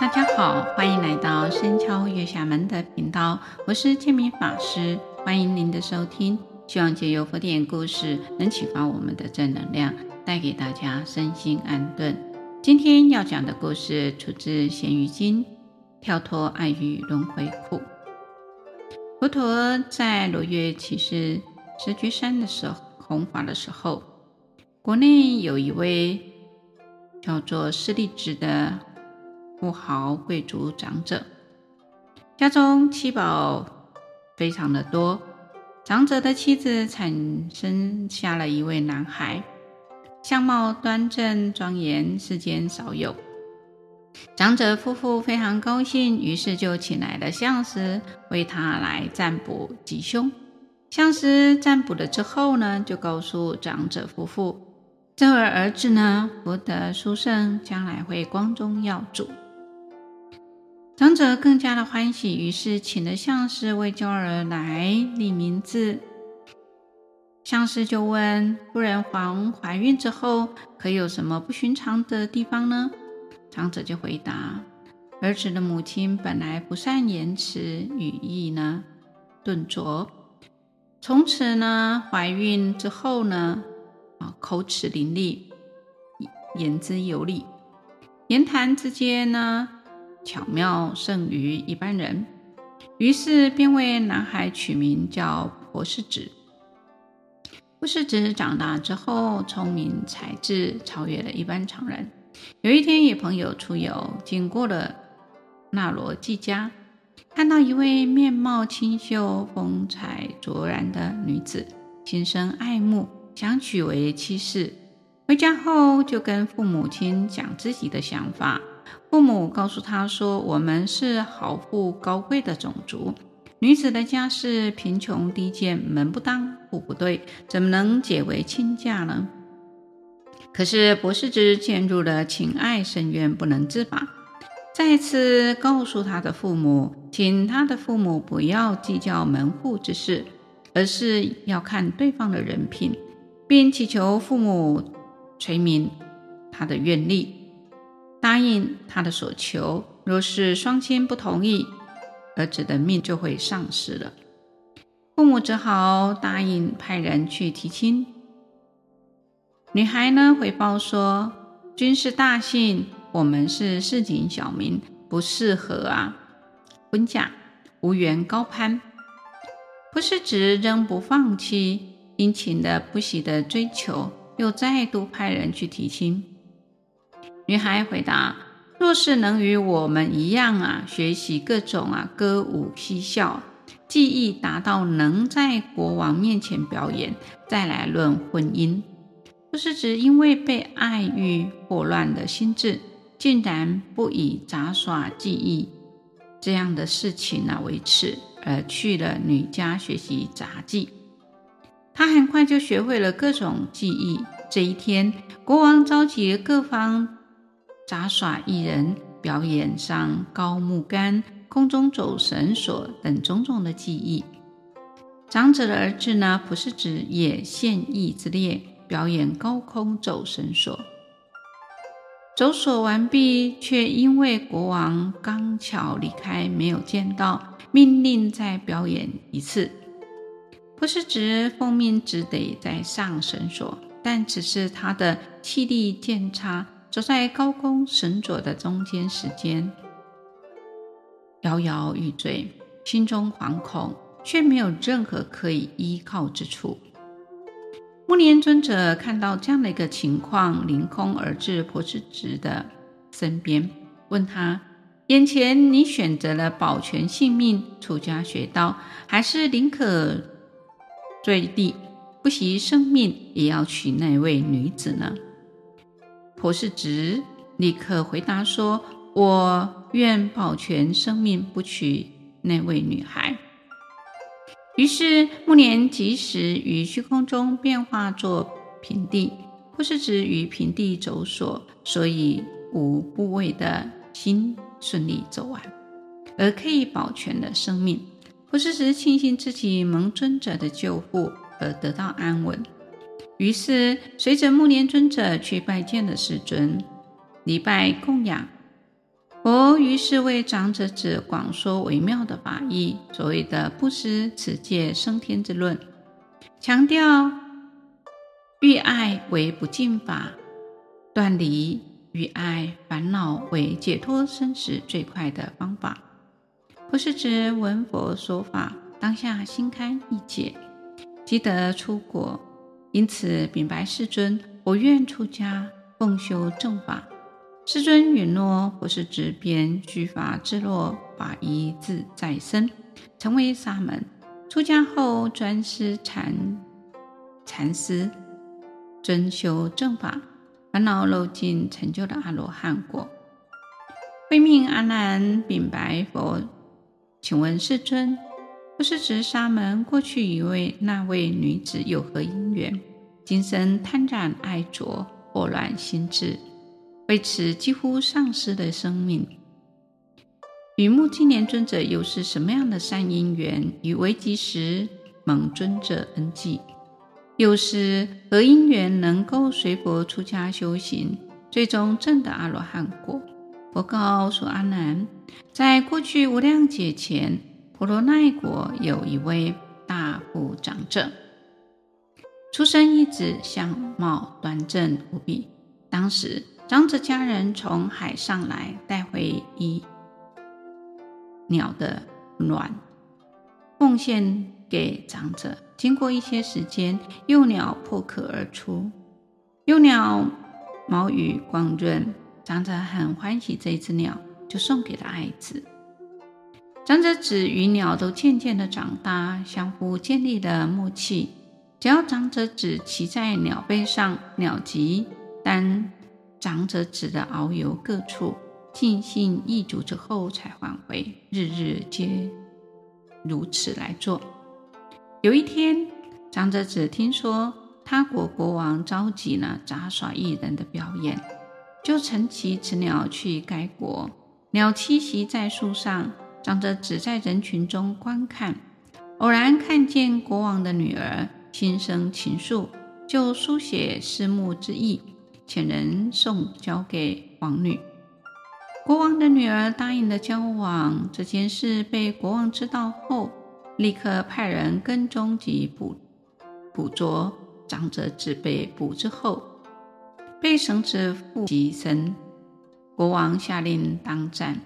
大家好，欢迎来到深敲月下门的频道，我是建明法师，欢迎您的收听。希望借由佛典故事，能启发我们的正能量，带给大家身心安顿。今天要讲的故事出自《贤愚经》，跳脱爱欲轮回苦。佛陀在罗阅只树石觉山的时候弘法的时候，国内有一位叫做舍利子的富豪贵族长者，家中七宝非常的多。长者的妻子产生下了一位男孩，相貌端正庄严，世间少有。长者夫妇非常高兴，于是就请来了相师为他来占卜吉凶。相师占卜了之后呢，就告诉长者夫妇，这位儿子呢，福德殊胜，将来会光宗耀祖。长者更加的欢喜，于是请了相师为娇儿来立名字。相师就问夫人：“皇怀孕之后，可有什么不寻常的地方呢？”长者就回答：“儿子的母亲本来不善言辞，语意呢顿拙，从此呢怀孕之后呢，啊口齿伶俐，言之有理，言谈之间呢。”巧妙胜于一般人，于是便为男孩取名叫婆世子。婆世子长大之后，聪明才智超越了一般常人。有一天，与朋友出游，经过了那罗季家，看到一位面貌清秀、风采卓然的女子，心生爱慕，想娶为妻室。回家后，就跟父母亲讲自己的想法。父母告诉他说：“我们是好富高贵的种族，女子的家世贫穷低贱，门不当户不对，怎么能结为亲家呢？”可是博士之陷入了情爱深渊，不能自拔。再次告诉他的父母，请他的父母不要计较门户之事，而是要看对方的人品，并祈求父母垂明他的愿力。答应他的所求，若是双亲不同意，儿子的命就会丧失了。父母只好答应派人去提亲。女孩呢，回报说：“君是大幸，我们是市井小民，不适合啊婚嫁，无缘高攀。”不是指仍不放弃，殷勤的不喜的追求，又再度派人去提亲。女孩回答：“若是能与我们一样啊，学习各种啊歌舞嬉笑，技艺达到能在国王面前表演，再来论婚姻。”婆世子因为被爱欲惑乱的心智，竟然不以杂耍技艺这样的事情啊为耻，而去了女家学习杂技。她很快就学会了各种技艺。这一天，国王召集各方。杂耍艺人表演上高木杆、空中走绳索等种种的技艺。长者的儿子呢，婆世子也献艺之列，表演高空走绳索。走索完毕，却因为国王刚巧离开，没有见到，命令再表演一次。婆世子奉命只得再上绳索，但只是他的气力渐差。走在高空绳索的中间时间，摇摇欲坠，心中惶恐，却没有任何可以依靠之处。木莲尊者看到这样的一个情况，凌空而至婆世子的身边，问他：眼前你选择了保全性命，出家学道，还是宁可坠地，不惜生命也要娶那位女子呢？婆世子立刻回答说：“我愿保全生命，不娶那位女孩。”于是目连即时于虚空中变化作平地，婆世子于平地走索，所以无部位的心顺利走完，而可以保全了生命。婆世子庆幸自己蒙尊者的救护而得到安稳。于是，随着目连尊者去拜见了世尊，礼拜供养，佛于是为长者子广说微妙的法义，所谓的不思持戒升天之论，强调欲爱为不净法，断离欲爱烦恼为解脱生死最快的方法。不是指闻佛说法，当下心开意解，即得出果，因此禀白世尊：“我愿出家，奉修正法。”世尊允诺，婆施子便须发自落，法衣自在身，成为沙门。出家后专思禅禅思，尊修正法，烦恼漏尽，成就了阿罗汉果。慧命阿难禀白佛：“请问世尊，不是指沙门过去与为那位女子有何因缘？今生贪染爱着，惑乱心智。”为此几乎丧失了生命。与目犍连尊者又是什么样的善因缘？与维吉时蒙尊者恩济，又是何因缘能够随佛出家修行，最终证得阿罗汉果？佛告诉阿难，在过去无量劫前，婆罗奈国有一位大部长者，出生一子，相貌端正无比。当时，长者家人从海上来，带回一鸟的卵，奉献给长者。经过一些时间，幼鸟破壳而出，幼鸟毛羽光润，长者很欢喜这只鸟，就送给了爱子。长者子与鸟都渐渐的长大，相互建立了默契。只要长者子骑在鸟背上，鸟即单。长者子的遨游各处，尽兴一足之后才返回，日日皆如此来做。有一天，长者子听说他国国王召集了杂耍艺人的表演，就乘骑此鸟去该国。鸟栖息在树上，长者只在人群中观看，偶然看见国王的女儿，心生情愫，就书写思慕之意。遣人送交给王女，国王的女儿答应了交往。这件事被国王知道后，立刻派人跟踪及捕捕捉长者子。被捕之后，被绳子缚及身。国王下令当斩。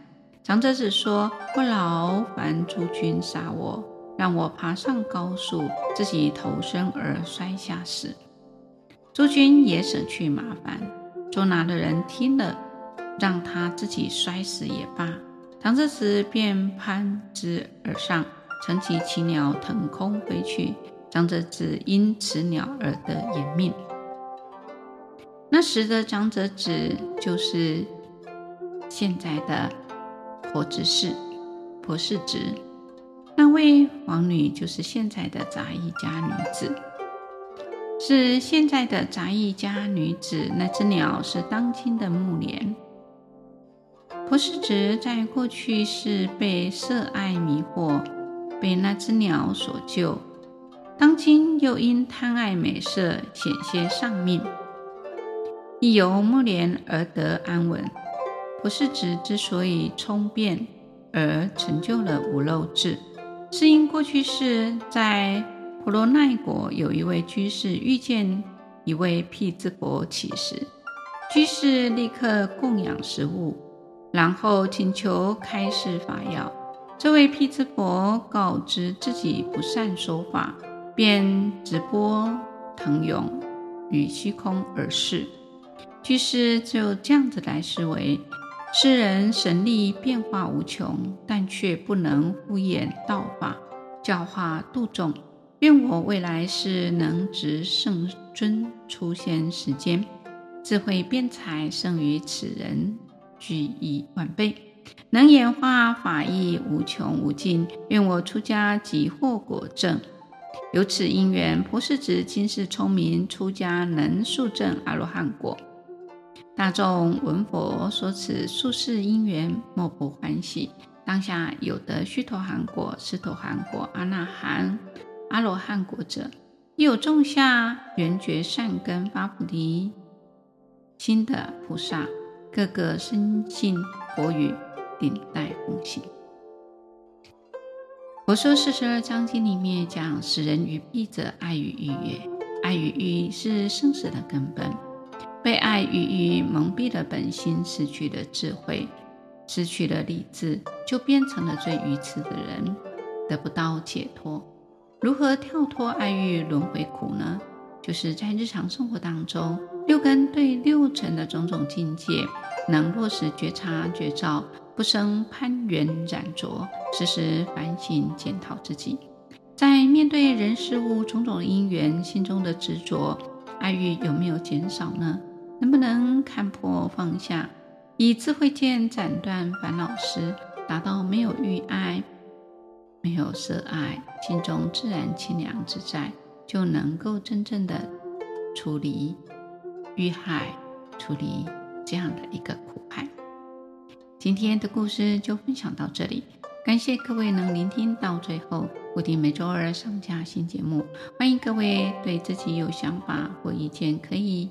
长者子说：“不劳烦诸君杀我，让我爬上高树，自己投身而摔下死。”诸君也省去麻烦，捉拿的人听了，让他自己摔死也罢。长者子便攀枝而上，乘骑奇鸟腾空飞去。长者子因此鸟而得延命。那时的长者子就是现在的婆子氏、婆施子，那位王女就是现在的杂役家女子。是现在的杂役家女子，那只鸟是当今的目连。婆施子在过去是被色爱迷惑，被那只鸟所救；当今又因贪爱美色，险些丧命，亦由目连而得安稳。婆施子之所以聪辩而成就了无漏智，是因过去世在。婆罗奈国有一位居士遇见一位辟支佛乞食，居士立刻供养食物，然后请求开示法要。这位辟支佛告知自己不善说法，便直播腾涌于虚空而逝。居士就这样子来思维：世人神力变化无穷，但却不能敷衍道法，教化度众。愿我未来世能值圣尊出现时间，智慧辩才胜于此人，举一万倍，能演化法义无穷无尽。愿我出家即获果证。由此因缘，婆施子今世聪明，出家能速证阿罗汉果。大众闻佛说此宿世因缘，莫不欢喜。当下有得须陀洹果、斯陀含果、阿那含。阿罗汉果者，亦有种下缘觉善根发菩提心的菩萨，个个深信佛语，顶戴奉行。佛说四十二章经里面讲，使人愚蔽者，爱与欲也。爱与欲是生死的根本，被爱与欲蒙蔽了本心，失去了智慧，失去了理智，就变成了最愚痴的人，得不到解脱。如何跳脱爱欲轮回苦呢？就是在日常生活当中，六根对六尘的种种境界，能落实觉察觉照，不生攀缘染着，时时反省检讨自己。在面对人事物种种因缘，心中的执着爱欲有没有减少呢？能不能看破放下，以智慧剑斩断烦恼丝，达到没有欲爱、没有色爱，心中自然清凉自在，就能够真正的处理欲害，处理这样的一个苦海。今天的故事就分享到这里。感谢各位能聆听到最后，固定每周二上架新节目。欢迎各位对自己有想法或意见，可以